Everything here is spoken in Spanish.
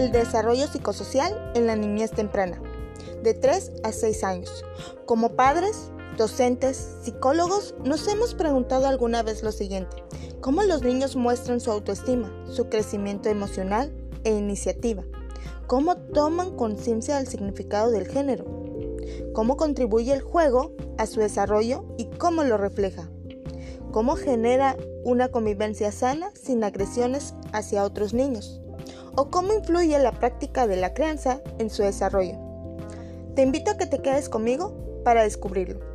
el desarrollo psicosocial en la niñez temprana, de 3 a 6 años. Como padres, docentes, psicólogos, nos hemos preguntado alguna vez lo siguiente. ¿Cómo los niños muestran su autoestima, su crecimiento emocional e iniciativa? ¿Cómo toman conciencia del significado del género? ¿Cómo contribuye el juego a su desarrollo y cómo lo refleja? ¿Cómo genera una convivencia sana sin agresiones hacia otros niños? ¿O cómo influye la práctica de la crianza en su desarrollo? Te invito a que te quedes conmigo para descubrirlo.